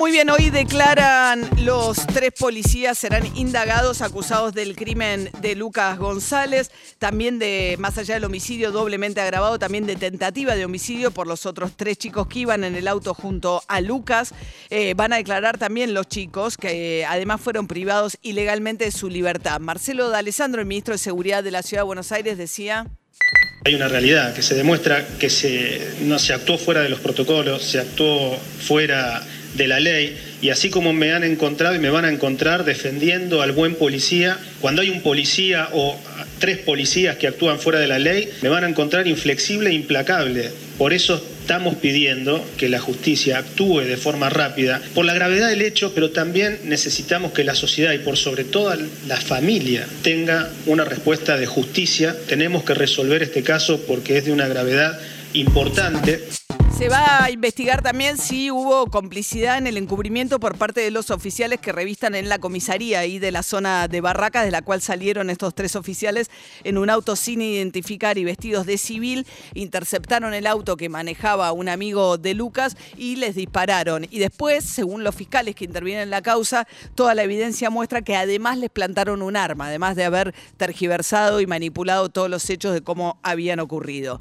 Muy bien, hoy declaran los tres policías serán indagados acusados del crimen de Lucas González, también de, más allá del homicidio doblemente agravado, también de tentativa de homicidio por los otros tres chicos que iban en el auto junto a Lucas. Eh, van a declarar también los chicos que además fueron privados ilegalmente de su libertad. Marcelo D'Alessandro, el ministro de Seguridad de la Ciudad de Buenos Aires, decía... Hay una realidad que se demuestra que se, no se actuó fuera de los protocolos, se actuó fuera de la ley y así como me han encontrado y me van a encontrar defendiendo al buen policía, cuando hay un policía o tres policías que actúan fuera de la ley, me van a encontrar inflexible e implacable. Por eso estamos pidiendo que la justicia actúe de forma rápida por la gravedad del hecho, pero también necesitamos que la sociedad y por sobre todo la familia tenga una respuesta de justicia. Tenemos que resolver este caso porque es de una gravedad importante. Se va a investigar también si hubo complicidad en el encubrimiento por parte de los oficiales que revistan en la comisaría y de la zona de Barracas, de la cual salieron estos tres oficiales en un auto sin identificar y vestidos de civil. Interceptaron el auto que manejaba un amigo de Lucas y les dispararon. Y después, según los fiscales que intervienen en la causa, toda la evidencia muestra que además les plantaron un arma, además de haber tergiversado y manipulado todos los hechos de cómo habían ocurrido.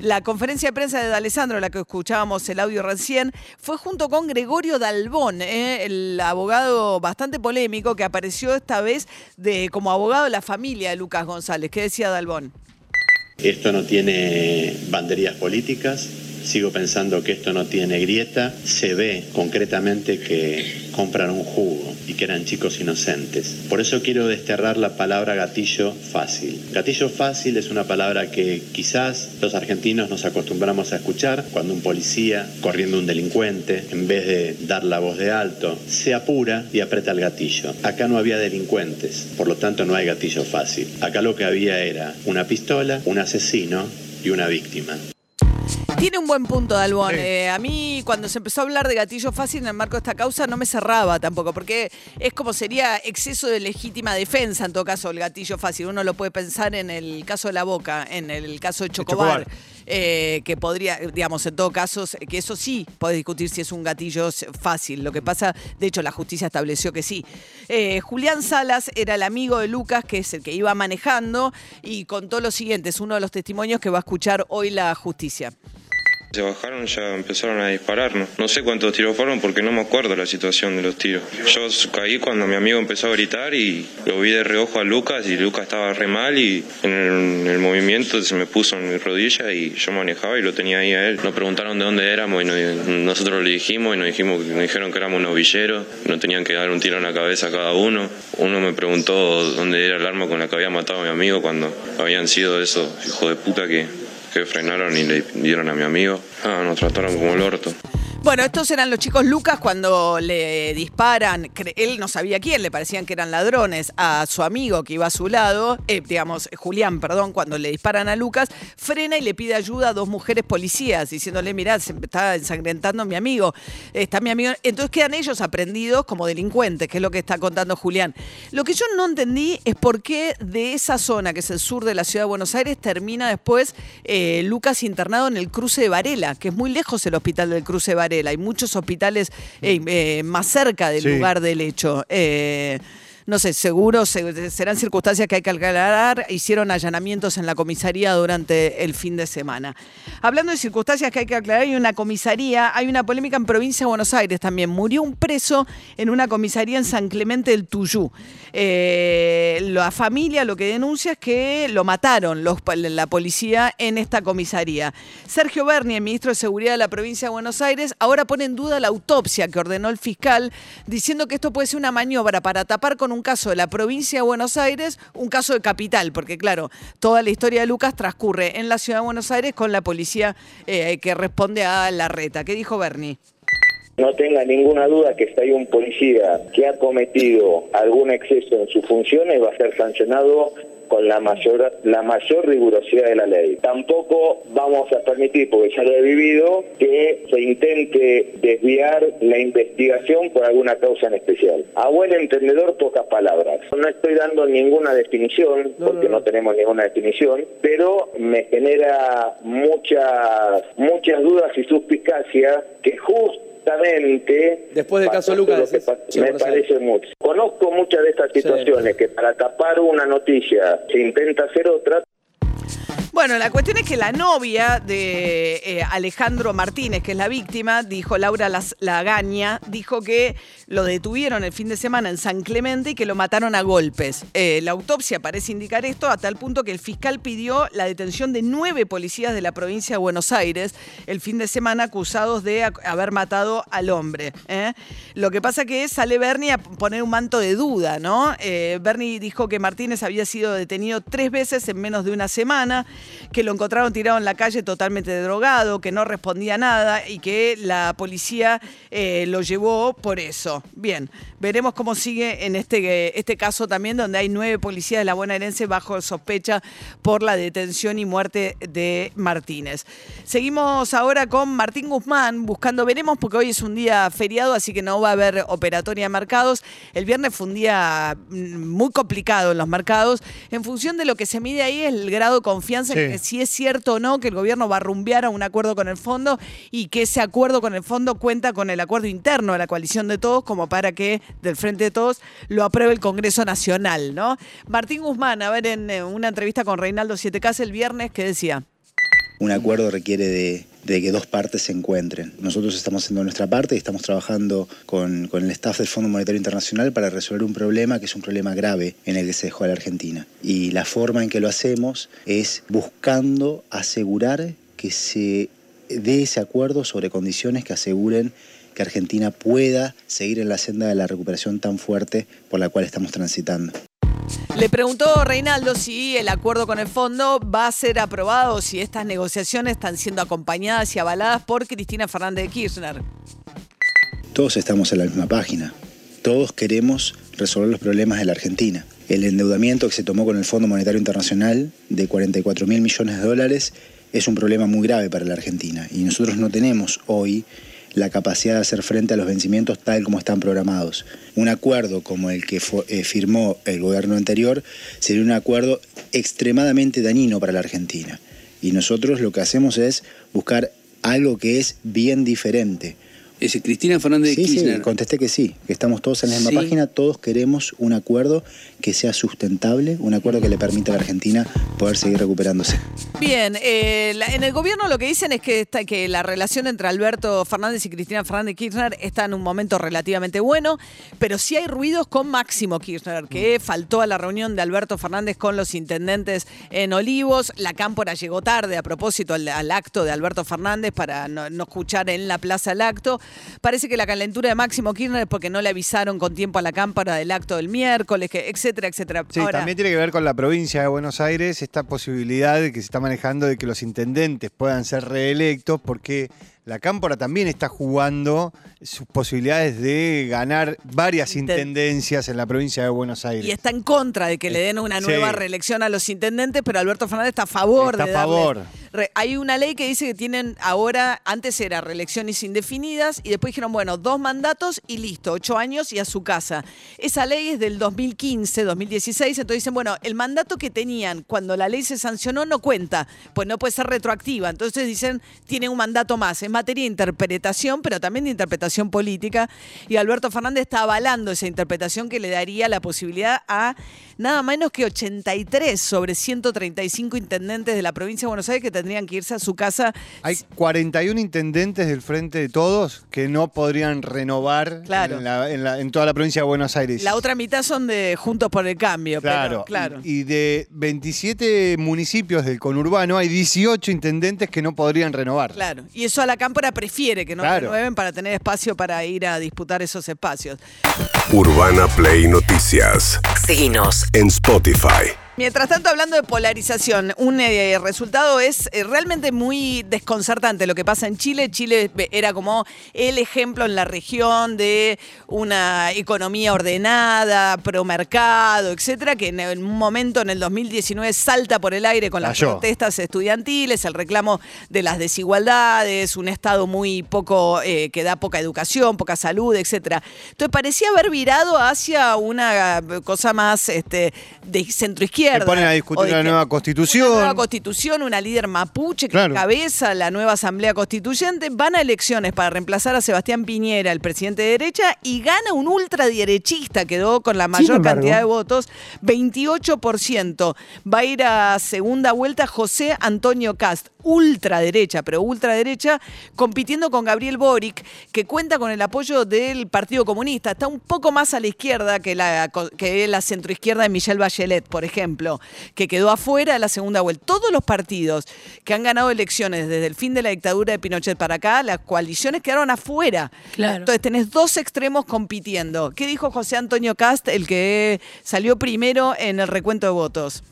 La conferencia de prensa de Alessandro, la que escuchábamos el audio recién, fue junto con Gregorio Dalbón, eh, el abogado bastante polémico que apareció esta vez de, como abogado de la familia de Lucas González. ¿Qué decía Dalbón? Esto no tiene banderías políticas, sigo pensando que esto no tiene grieta, se ve concretamente que compran un jugo y que eran chicos inocentes. Por eso quiero desterrar la palabra gatillo fácil. Gatillo fácil es una palabra que quizás los argentinos nos acostumbramos a escuchar cuando un policía, corriendo un delincuente, en vez de dar la voz de alto, se apura y aprieta el gatillo. Acá no había delincuentes, por lo tanto no hay gatillo fácil. Acá lo que había era una pistola, un asesino y una víctima. Tiene un buen punto, Dalbón. Eh, a mí, cuando se empezó a hablar de gatillo fácil en el marco de esta causa, no me cerraba tampoco, porque es como sería exceso de legítima defensa, en todo caso, el gatillo fácil. Uno lo puede pensar en el caso de la Boca, en el caso de Chocobar. Eh, que podría, digamos, en todo caso, que eso sí puede discutir si es un gatillo fácil. Lo que pasa, de hecho, la justicia estableció que sí. Eh, Julián Salas era el amigo de Lucas, que es el que iba manejando, y contó lo siguiente, es uno de los testimonios que va a escuchar hoy la justicia. Se bajaron, ya empezaron a dispararnos. No sé cuántos tiros fueron porque no me acuerdo la situación de los tiros. Yo caí cuando mi amigo empezó a gritar y lo vi de reojo a Lucas y Lucas estaba re mal y en el, movimiento se me puso en mi rodilla y yo manejaba y lo tenía ahí a él. Nos preguntaron de dónde éramos y nosotros le dijimos y nos, dijimos, nos dijeron que éramos novilleros, nos tenían que dar un tiro en la cabeza a cada uno. Uno me preguntó dónde era el arma con la que había matado a mi amigo cuando habían sido esos hijos de puta que que frenaron y le dieron a mi amigo. Ah, nos trataron como el orto. Bueno, estos eran los chicos Lucas cuando le disparan, él no sabía quién, le parecían que eran ladrones, a su amigo que iba a su lado, eh, digamos, Julián, perdón, cuando le disparan a Lucas, frena y le pide ayuda a dos mujeres policías, diciéndole, mirá, se está ensangrentando mi amigo, está mi amigo. Entonces quedan ellos aprendidos como delincuentes, que es lo que está contando Julián. Lo que yo no entendí es por qué de esa zona, que es el sur de la ciudad de Buenos Aires, termina después eh, Lucas internado en el cruce de Varela, que es muy lejos el hospital del cruce de Varela. Hay muchos hospitales eh, eh, más cerca del lugar del hecho. Eh, no sé, seguro serán circunstancias que hay que aclarar. Hicieron allanamientos en la comisaría durante el fin de semana. Hablando de circunstancias que hay que aclarar, hay una comisaría, hay una polémica en provincia de Buenos Aires también. Murió un preso en una comisaría en San Clemente del Tuyú. Eh, la familia lo que denuncia es que lo mataron los, la policía en esta comisaría. Sergio Berni, el ministro de Seguridad de la provincia de Buenos Aires, ahora pone en duda la autopsia que ordenó el fiscal, diciendo que esto puede ser una maniobra para tapar con un un caso de la provincia de Buenos Aires, un caso de capital, porque claro, toda la historia de Lucas transcurre en la ciudad de Buenos Aires con la policía eh, que responde a la reta. ¿Qué dijo Bernie? No tenga ninguna duda que si hay un policía que ha cometido algún exceso en sus funciones va a ser sancionado con la mayor, la mayor rigurosidad de la ley. Tampoco vamos a permitir, porque ya lo he vivido, que se intente desviar la investigación por alguna causa en especial. A buen entendedor, pocas palabras. No estoy dando ninguna definición, porque no tenemos ninguna definición, pero me genera muchas, muchas dudas y suspicacia que justamente Después del caso Lucas, me parece mucho. Conozco muchas de estas situaciones que para tapar una noticia se intenta hacer otra. Bueno, la cuestión es que la novia de eh, Alejandro Martínez, que es la víctima, dijo Laura Lagaña, dijo que lo detuvieron el fin de semana en San Clemente y que lo mataron a golpes. Eh, la autopsia parece indicar esto a tal punto que el fiscal pidió la detención de nueve policías de la provincia de Buenos Aires el fin de semana acusados de haber matado al hombre. ¿eh? Lo que pasa que sale Bernie a poner un manto de duda, ¿no? Bernie dijo que Martínez había sido detenido tres veces en menos de una semana, que lo encontraron tirado en la calle totalmente drogado, que no respondía nada y que la policía eh, lo llevó por eso. Bien, veremos cómo sigue en este, este caso también, donde hay nueve policías de la bonaerense bajo sospecha por la detención y muerte de Martínez. Seguimos ahora con Martín Guzmán buscando, veremos porque hoy es un día feriado, así que no va a haber operatoria de mercados. El viernes fue un día mm, muy complicado en los mercados. En función de lo que se mide ahí es el grado de confianza Sí. que si es cierto o no que el gobierno va a rumbear a un acuerdo con el fondo y que ese acuerdo con el fondo cuenta con el acuerdo interno de la coalición de todos como para que del frente de todos lo apruebe el Congreso Nacional, ¿no? Martín Guzmán, a ver, en eh, una entrevista con Reinaldo Siete Casa el viernes, que decía? Un acuerdo requiere de, de que dos partes se encuentren. Nosotros estamos haciendo nuestra parte y estamos trabajando con, con el staff del Fondo Monetario Internacional para resolver un problema que es un problema grave en el que se dejó a la Argentina. Y la forma en que lo hacemos es buscando asegurar que se dé ese acuerdo sobre condiciones que aseguren que Argentina pueda seguir en la senda de la recuperación tan fuerte por la cual estamos transitando. Le preguntó Reinaldo si el acuerdo con el fondo va a ser aprobado si estas negociaciones están siendo acompañadas y avaladas por Cristina Fernández de Kirchner. Todos estamos en la misma página. Todos queremos resolver los problemas de la Argentina. El endeudamiento que se tomó con el Fondo Monetario Internacional de 44 mil millones de dólares es un problema muy grave para la Argentina y nosotros no tenemos hoy la capacidad de hacer frente a los vencimientos tal como están programados. Un acuerdo como el que eh, firmó el gobierno anterior sería un acuerdo extremadamente dañino para la Argentina. Y nosotros lo que hacemos es buscar algo que es bien diferente. Es Cristina Fernández de Sí, sí, Kirchner. contesté que sí, que estamos todos en la misma Sí. página, todos queremos un acuerdo que sea sustentable, un acuerdo que le permita a la Argentina poder seguir recuperándose. Bien, eh, la- en el gobierno lo que dicen es que, está, que la relación entre Alberto Fernández y Cristina Fernández de Kirchner está en un momento relativamente bueno, pero sí hay ruidos con Máximo Kirchner, que faltó a la reunión de Alberto Fernández con los intendentes en Olivos. La Cámpora llegó tarde a propósito al, al acto de Alberto Fernández para no, no escuchar en la plaza el acto. Parece que la calentura de Máximo Kirchner es porque no le avisaron con tiempo a la Cámpora del acto del miércoles, que, etcétera, etcétera. Sí, Ahora- también tiene que ver con la provincia de Buenos Aires, esta posibilidad de que se está manejando de que los intendentes puedan ser reelectos, porque la Cámpora también está jugando sus posibilidades de ganar varias Inten- intendencias en la provincia de Buenos Aires. Y está en contra de que le den una Sí. nueva reelección a los intendentes, pero Alberto Fernández está a favor Está de a favor. Re- hay una ley que dice que tienen ahora, antes era reelecciones indefinidas, y después dijeron, bueno, dos mandatos y listo, ocho años y a su casa. Esa ley es del 2015, 2016, entonces dicen, bueno, el mandato que tenían cuando la ley se sancionó no cuenta, pues no puede ser retroactiva. Entonces dicen, tiene un mandato más. Es materia de interpretación, pero también de interpretación política. Y Alberto Fernández está avalando esa interpretación que le daría la posibilidad a nada menos que 83 sobre 135 intendentes de la provincia de Buenos Aires que tendrían que irse a su casa. Hay 41 intendentes del Frente de Todos que no podrían renovar Claro. en, la- en la- en toda la provincia de Buenos Aires. La otra mitad son de Juntos por el Cambio. pero, Claro, claro. Y, y de 27 municipios del conurbano hay 18 intendentes que no podrían renovar. Claro, y eso a la cámpora prefiere que no Claro. renueven para tener espacio para ir a disputar esos espacios. Urbana Play Noticias. Seguinos. En Spotify. Mientras tanto, hablando de polarización, un eh, resultado es eh, realmente muy desconcertante lo que pasa en Chile. Chile era como el ejemplo en la región de una economía ordenada, pro mercado, etcétera, que en un momento en el 2019 salta por el aire con las protestas estudiantiles, el reclamo de las desigualdades, un Estado muy poco, eh, que da poca educación, poca salud, etcétera. Entonces parecía haber virado hacia una cosa más este, de centroizquierda. Que ponen a discutir que- nueva constitución. Una nueva constitución, una líder mapuche que Claro. encabeza la nueva asamblea constituyente, van a elecciones para reemplazar a Sebastián Piñera, el presidente de derecha, y gana un ultraderechista, quedó con la mayor cantidad de votos, 28%. Va a ir a segunda vuelta José Antonio Cast, ultraderecha, pero ultraderecha, compitiendo con Gabriel Boric, que cuenta con el apoyo del Partido Comunista. Está un poco más a la izquierda que la, que la centroizquierda de Michelle Bachelet, por ejemplo, que quedó afuera de la segunda vuelta. Todos los partidos que han ganado elecciones desde el fin de la dictadura de Pinochet para acá, las coaliciones quedaron afuera. Claro. Entonces tenés dos extremos compitiendo. ¿Qué dijo José Antonio Cast, el que salió primero en el recuento de votos?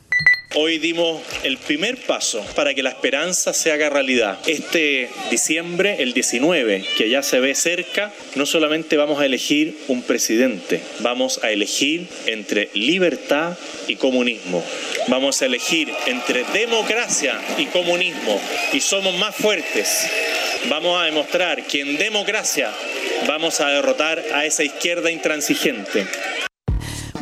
Hoy dimos el primer paso para que la esperanza se haga realidad. Este diciembre, el 19, que ya se ve cerca, no solamente vamos a elegir un presidente, vamos a elegir entre libertad y comunismo. Vamos a elegir entre democracia y comunismo. Y somos más fuertes. Vamos a demostrar que en democracia vamos a derrotar a esa izquierda intransigente.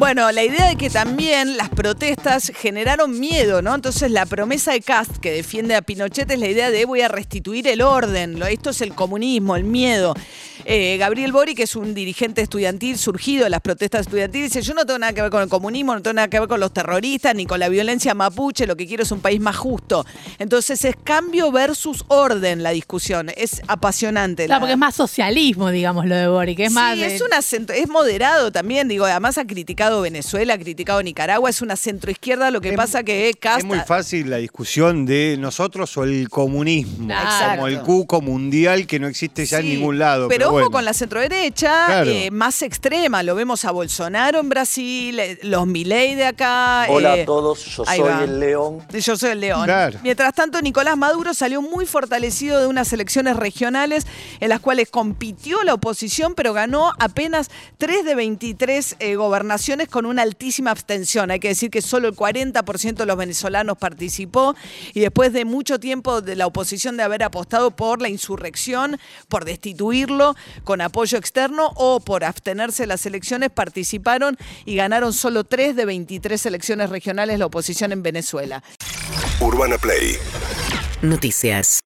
Bueno, la idea de que también las protestas generaron miedo, ¿no? Entonces la promesa de Cast que defiende a Pinochet es la idea de voy a restituir el orden, esto es el comunismo, el miedo. Eh, Gabriel Boric, que es un dirigente estudiantil surgido de las protestas estudiantiles, dice, yo no tengo nada que ver con el comunismo, no tengo nada que ver con los terroristas, ni con la violencia mapuche, lo que quiero es un país más justo. Entonces es cambio versus orden la discusión, es apasionante. Claro, la- porque es más socialismo, digamos, lo de Boric. Es sí, más. de- es, una es moderado también, digo, además ha criticado Venezuela, ha criticado Nicaragua, es una centroizquierda, lo que pasa que Cast... Es muy fácil la discusión de nosotros o el comunismo, Exacto. como el cuco mundial que no existe ya en ningún lado. Pero, Pero, bueno. con la centroderecha, Claro. eh, más extrema. Lo vemos a Bolsonaro en Brasil, eh, los Milei de acá. Hola eh, a todos, yo soy va. el León. Yo soy el león. Claro. Mientras tanto, Nicolás Maduro salió muy fortalecido de unas elecciones regionales en las cuales compitió la oposición, pero ganó apenas 3 de 23 eh, gobernaciones con una altísima abstención. Hay que decir que solo el 40% de los venezolanos participó y después de mucho tiempo de la oposición de haber apostado por la insurrección, por destituirlo con apoyo externo o por abstenerse de las elecciones, participaron y ganaron solo 3 de 23 elecciones regionales la oposición en Venezuela. Urbana Play Noticias.